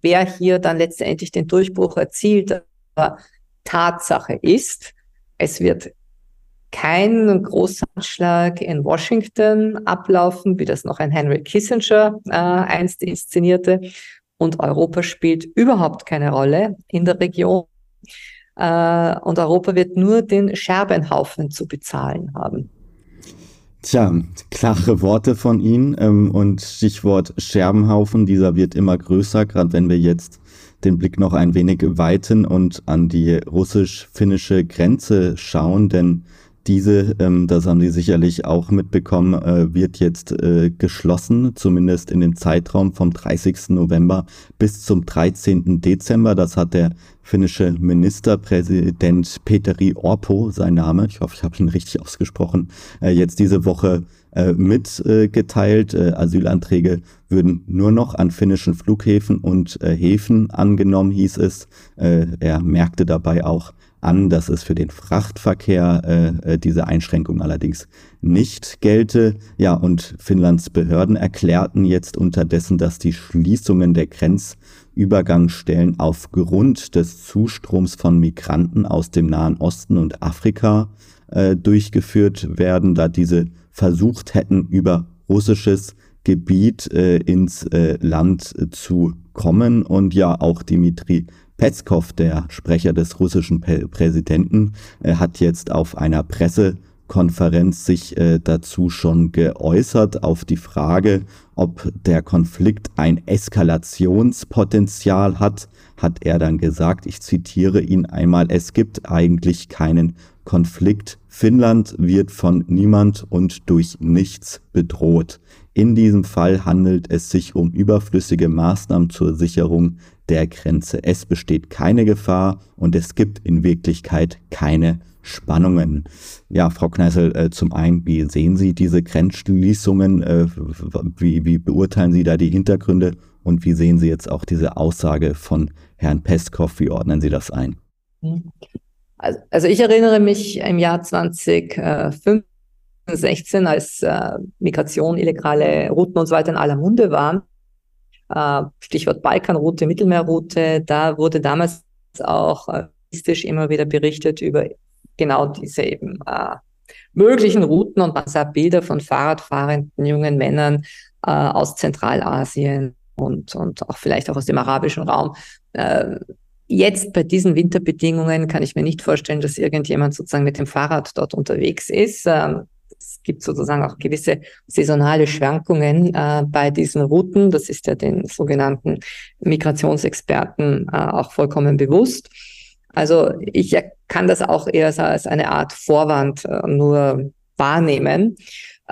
wer hier dann letztendlich den Durchbruch erzielt. Aber Tatsache ist, es wird kein Großanschlag in Washington ablaufen, wie das noch ein Henry Kissinger äh, einst inszenierte. Und Europa spielt überhaupt keine Rolle in der Region. Äh, und Europa wird nur den Scherbenhaufen zu bezahlen haben. Tja, klare Worte von Ihnen ähm, und Stichwort Scherbenhaufen, dieser wird immer größer, gerade wenn wir jetzt den Blick noch ein wenig weiten und an die russisch-finnische Grenze schauen, denn diese, ähm, das haben Sie sicherlich auch mitbekommen, äh, wird jetzt äh, geschlossen, zumindest in dem Zeitraum vom 30. November bis zum 13. Dezember. Das hat der finnische Ministerpräsident Peteri Orpo, sein Name, ich hoffe, ich habe ihn richtig ausgesprochen, äh, jetzt diese Woche äh, mitgeteilt. Äh, Asylanträge würden nur noch an finnischen Flughäfen und äh, Häfen angenommen, hieß es. Äh, er merkte dabei auch, an, dass es für den Frachtverkehr äh, äh, diese Einschränkung allerdings nicht gelte. Ja, und Finnlands Behörden erklärten jetzt unterdessen, dass die Schließungen der Grenzübergangsstellen aufgrund des Zustroms von Migranten aus dem Nahen Osten und Afrika äh, durchgeführt werden, da diese versucht hätten, über russisches Gebiet äh, ins äh, Land zu kommen. Und ja, auch Dimitri Peskov, der Sprecher des russischen Präsidenten, äh, hat jetzt auf einer Pressekonferenz sich äh, dazu schon geäußert auf die Frage, ob der Konflikt ein Eskalationspotenzial hat, hat er dann gesagt, ich zitiere ihn einmal, es gibt eigentlich keinen Konflikt. Finnland wird von niemand und durch nichts bedroht. In diesem Fall handelt es sich um überflüssige Maßnahmen zur Sicherung der Grenze. Es besteht keine Gefahr und es gibt in Wirklichkeit keine Spannungen. Ja, Frau Kneißl, äh, zum einen, wie sehen Sie diese Grenzschließungen? Äh, wie, wie beurteilen Sie da die Hintergründe? Und wie sehen Sie jetzt auch diese Aussage von Herrn Peskov? Wie ordnen Sie das ein? Also, also ich erinnere mich im Jahr 2015, 16, als äh, Migration, illegale Routen und so weiter in aller Munde waren, äh, Stichwort Balkanroute, Mittelmeerroute, da wurde damals auch äh, immer wieder berichtet über genau diese eben äh, möglichen Routen und man sah Bilder von Fahrradfahrenden jungen Männern äh, aus Zentralasien und, und auch vielleicht auch aus dem arabischen Raum. Äh, jetzt bei diesen Winterbedingungen kann ich mir nicht vorstellen, dass irgendjemand sozusagen mit dem Fahrrad dort unterwegs ist. Ähm, es gibt sozusagen auch gewisse saisonale Schwankungen äh, bei diesen Routen. Das ist ja den sogenannten Migrationsexperten äh, auch vollkommen bewusst. Also ich kann das auch eher als eine Art Vorwand äh, nur wahrnehmen.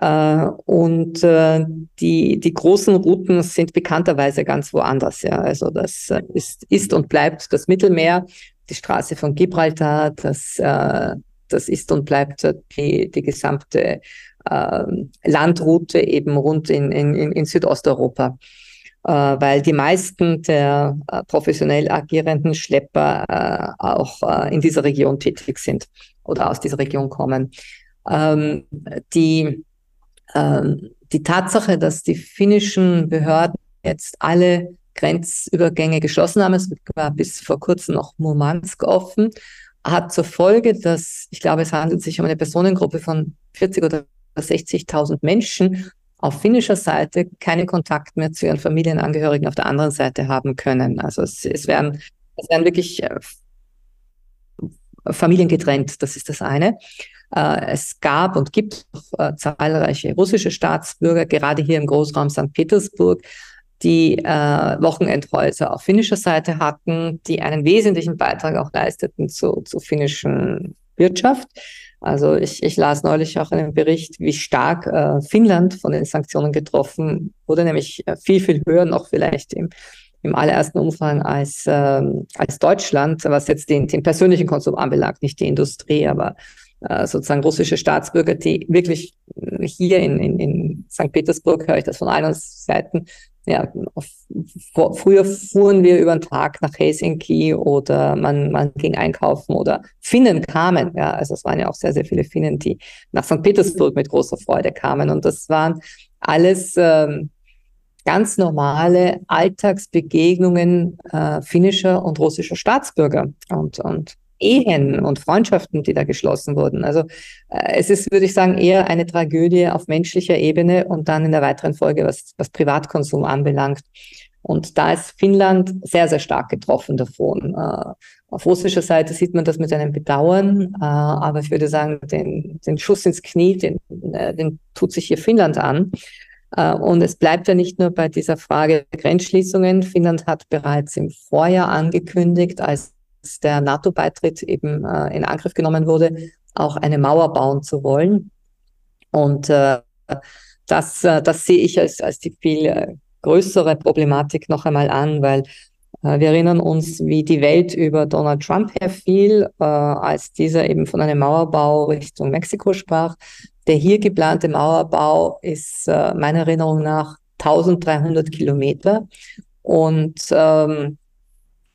Äh, und äh, die, die großen Routen sind bekannterweise ganz woanders. Ja. Also das äh, ist, ist und bleibt das Mittelmeer, die Straße von Gibraltar, das das ist und bleibt die, die gesamte äh, Landroute eben rund in, in, in Südosteuropa. Äh, weil die meisten der äh, professionell agierenden Schlepper äh, auch in dieser Region tätig sind oder aus dieser Region kommen. Ähm, die, ähm, die Tatsache, dass die finnischen Behörden jetzt alle Grenzübergänge geschlossen haben, es war bis vor kurzem noch Murmansk offen, hat zur Folge, dass ich glaube, es handelt sich um eine Personengruppe von 40 oder 60.000 Menschen auf finnischer Seite keinen Kontakt mehr zu ihren Familienangehörigen auf der anderen Seite haben können. Also es, es werden es werden wirklich äh, Familien getrennt, das ist das eine. Äh, es gab und gibt äh, zahlreiche russische Staatsbürger, gerade hier im Großraum St. Petersburg, die äh, Wochenendhäuser auf finnischer Seite hatten, die einen wesentlichen Beitrag auch leisteten zu, zu finnischen Wirtschaft. Also ich, ich las neulich auch einen Bericht, wie stark äh, Finnland von den Sanktionen getroffen wurde, nämlich äh, viel, viel höher noch vielleicht im, im allerersten Umfang als, ähm, als Deutschland, was jetzt den, den persönlichen Konsum anbelangt, nicht die Industrie, aber äh, sozusagen russische Staatsbürger, die wirklich hier in, in, in St. Petersburg, höre ich das von allen Seiten, ja, vor, früher fuhren wir über den Tag nach Helsinki oder man, man ging einkaufen oder Finnen kamen, ja, also es waren ja auch sehr, sehr viele Finnen, die nach St. Petersburg mit großer Freude kamen und das waren alles ähm, ganz normale Alltagsbegegnungen äh, finnischer und russischer Staatsbürger und, und Ehen und Freundschaften, die da geschlossen wurden. Also äh, es ist, würde ich sagen, eher eine Tragödie auf menschlicher Ebene und dann in der weiteren Folge, was, was Privatkonsum anbelangt. Und da ist Finnland sehr, sehr stark getroffen davon. Äh, auf russischer Seite sieht man das mit einem Bedauern, äh, aber ich würde sagen, den, den Schuss ins Knie, den, äh, den tut sich hier Finnland an. Äh, und es bleibt ja nicht nur bei dieser Frage Grenzschließungen. Finnland hat bereits im Vorjahr angekündigt, als der NATO-Beitritt eben äh, in Angriff genommen wurde, auch eine Mauer bauen zu wollen. Und äh, das, äh, das sehe ich als, als die viel äh, größere Problematik noch einmal an, weil äh, wir erinnern uns, wie die Welt über Donald Trump herfiel, äh, als dieser eben von einem Mauerbau Richtung Mexiko sprach. Der hier geplante Mauerbau ist äh, meiner Erinnerung nach 1300 Kilometer. Und ähm,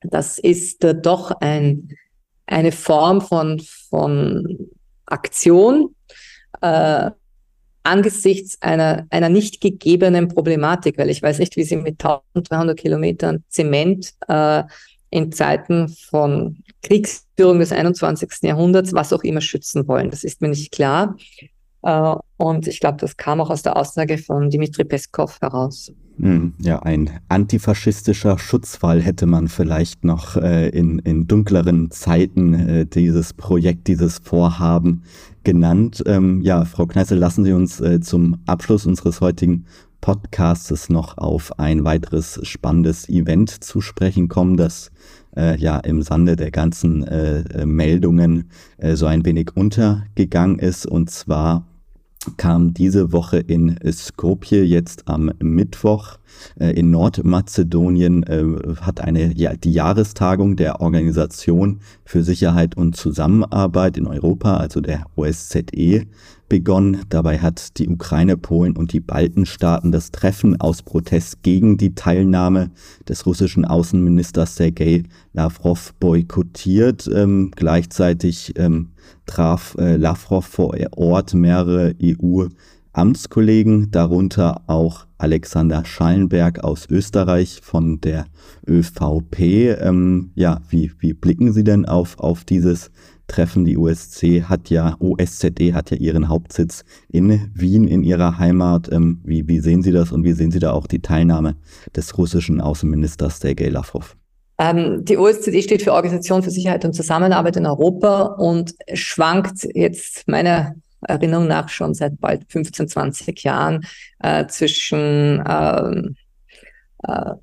das ist äh, doch ein, eine Form von, von Aktion äh, angesichts einer, einer nicht gegebenen Problematik, weil ich weiß nicht, wie Sie mit 1300 Kilometern Zement äh, in Zeiten von Kriegsführung des 21. Jahrhunderts, was auch immer, schützen wollen. Das ist mir nicht klar. Äh, und ich glaube, das kam auch aus der Aussage von Dimitri Peskov heraus. Hm, ja, ein antifaschistischer Schutzfall hätte man vielleicht noch äh, in, in dunkleren Zeiten äh, dieses Projekt, dieses Vorhaben genannt. Ähm, ja, Frau Kneißel, lassen Sie uns äh, zum Abschluss unseres heutigen Podcasts noch auf ein weiteres spannendes Event zu sprechen kommen, das äh, ja im Sande der ganzen äh, Meldungen äh, so ein wenig untergegangen ist. Und zwar kam diese Woche in Skopje jetzt am Mittwoch. Äh, in Nordmazedonien äh, hat eine ja, die Jahrestagung der Organisation für Sicherheit und Zusammenarbeit in Europa, also der OSZE, begonnen. Dabei hat die Ukraine, Polen und die Baltenstaaten das Treffen aus Protest gegen die Teilnahme des russischen Außenministers Sergei Lavrov boykottiert. Ähm, gleichzeitig ähm, traf äh, Lavrov vor Ort mehrere EU- Amtskollegen, darunter auch Alexander Schallenberg aus Österreich von der ÖVP. Ähm, ja, wie, wie blicken Sie denn auf, auf dieses Treffen? Die USC hat ja, OSZE hat ja ihren Hauptsitz in Wien, in ihrer Heimat. Ähm, wie, wie sehen Sie das und wie sehen Sie da auch die Teilnahme des russischen Außenministers Sergei Lavrov? Ähm, die OSZE steht für Organisation für Sicherheit und Zusammenarbeit in Europa und schwankt jetzt meiner Erinnerung nach schon seit bald 15, 20 Jahren äh, zwischen ähm, äh,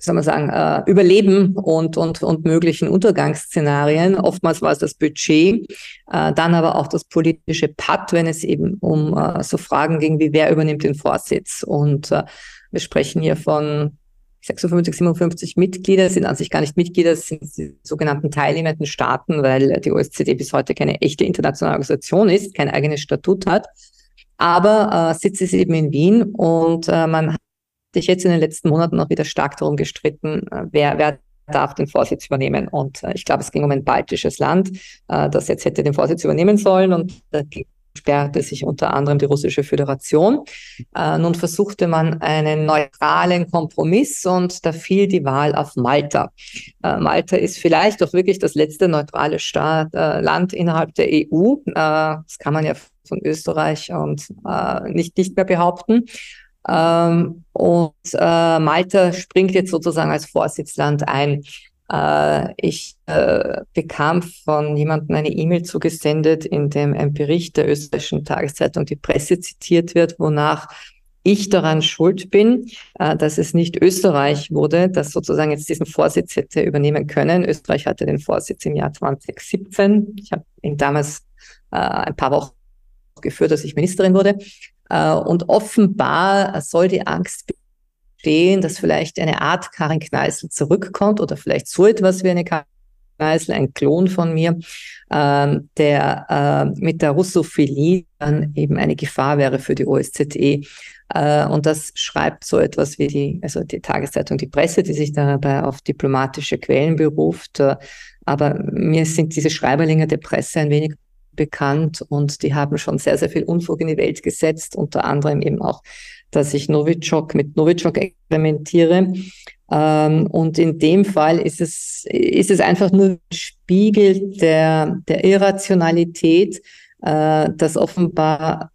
soll man sagen, äh, Überleben und, und, und möglichen Untergangsszenarien. Oftmals war es das Budget, äh, dann aber auch das politische Patt, wenn es eben um äh, so Fragen ging wie wer übernimmt den Vorsitz. Und äh, wir sprechen hier von 56, 57 Mitglieder sind an sich gar nicht Mitglieder, sind die sogenannten teilnehmenden Staaten, weil die OSZE bis heute keine echte internationale Organisation ist, kein eigenes Statut hat. Aber äh, Sitz ist eben in Wien und äh, man sich jetzt in den letzten Monaten noch wieder stark darum gestritten, äh, wer, wer darf den Vorsitz übernehmen. Und äh, ich glaube, es ging um ein baltisches Land, äh, das jetzt hätte den Vorsitz übernehmen sollen. Und sperrte sich unter anderem die Russische Föderation. Äh, nun versuchte man einen neutralen Kompromiss und da fiel die Wahl auf Malta. Äh, Malta ist vielleicht auch wirklich das letzte neutrale Staat, äh, Land innerhalb der EU. Das kann man ja von Österreich und nicht, nicht mehr behaupten. Ähm, und äh, Malta springt jetzt sozusagen als Vorsitzland ein. Äh, ich äh, bekam von jemandem eine E-Mail zugesendet, in dem ein Bericht der österreichischen Tageszeitung Die Presse zitiert wird, wonach ich daran schuld bin, äh, dass es nicht Österreich wurde, das sozusagen jetzt diesen Vorsitz hätte übernehmen können. Österreich hatte den Vorsitz im Jahr 2017. Ich habe ihn damals äh, ein paar Wochen geführt, dass ich Ministerin wurde. Äh, und offenbar soll die Angst stehen, dass vielleicht eine Art Karin Kneißl zurückkommt oder vielleicht so etwas wie eine Karin Kneißl, ein Klon von mir, ähm, der äh, mit der Russophilie dann eben eine Gefahr wäre für die OSZE. Äh, und das schreibt so etwas wie die, also die Tageszeitung Die Presse, die sich dabei auf diplomatische Quellen beruft. Aber mir sind diese Schreiberlinge der Presse ein wenig bekannt und die haben schon sehr, sehr viel Unfug in die Welt gesetzt, unter anderem eben auch, dass ich Novichok mit Novichok experimentiere. Ähm, und in dem Fall ist es, ist es einfach nur Spiegel der, der Irrationalität, äh, dass offenbar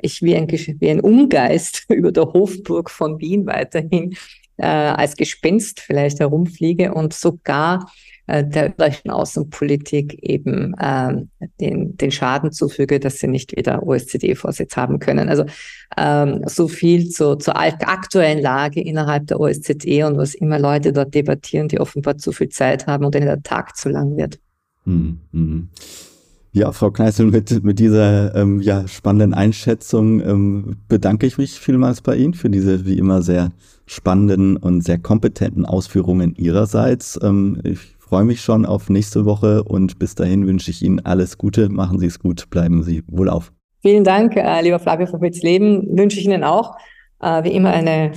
ich wie ein, wie ein Umgeist (laughs) über der Hofburg von Wien weiterhin äh, als Gespenst vielleicht herumfliege und sogar äh, der österreichischen Außenpolitik eben ähm, den, den Schaden zufüge, dass sie nicht wieder OSZE-Vorsitz haben können. Also ähm, so viel zu, zur aktuellen Lage innerhalb der OSZE und was immer Leute dort debattieren, die offenbar zu viel Zeit haben und denen der Tag zu lang wird. Mhm. Ja, Frau Kneißl, mit, mit dieser ähm, ja, spannenden Einschätzung ähm, bedanke ich mich vielmals bei Ihnen für diese wie immer sehr spannenden und sehr kompetenten Ausführungen Ihrerseits. Ähm, ich freue mich schon auf nächste Woche und bis dahin wünsche ich Ihnen alles Gute. Machen Sie es gut, bleiben Sie wohlauf. Vielen Dank, äh, lieber Flavio von Leben. Wünsche ich Ihnen auch äh, wie immer eine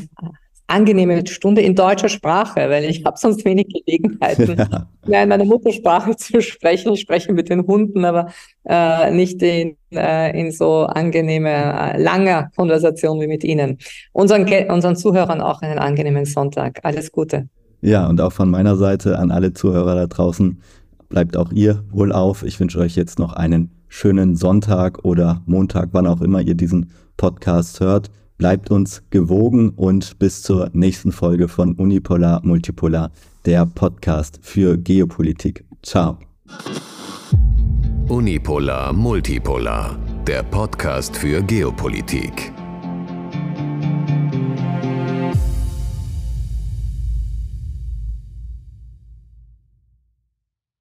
angenehme Stunde in deutscher Sprache, weil ich habe sonst wenig Gelegenheiten, (laughs) ja. in meiner Muttersprache zu sprechen. Ich spreche mit den Hunden, aber äh, nicht in, äh, in so angenehme, äh, langer Konversation wie mit Ihnen. Unseren, unseren Zuhörern auch einen angenehmen Sonntag. Alles Gute. Ja, und auch von meiner Seite an alle Zuhörer da draußen, bleibt auch ihr wohl auf. Ich wünsche euch jetzt noch einen schönen Sonntag oder Montag, wann auch immer ihr diesen Podcast hört. Bleibt uns gewogen und bis zur nächsten Folge von Unipolar Multipolar, der Podcast für Geopolitik. Ciao. Unipolar Multipolar, der Podcast für Geopolitik.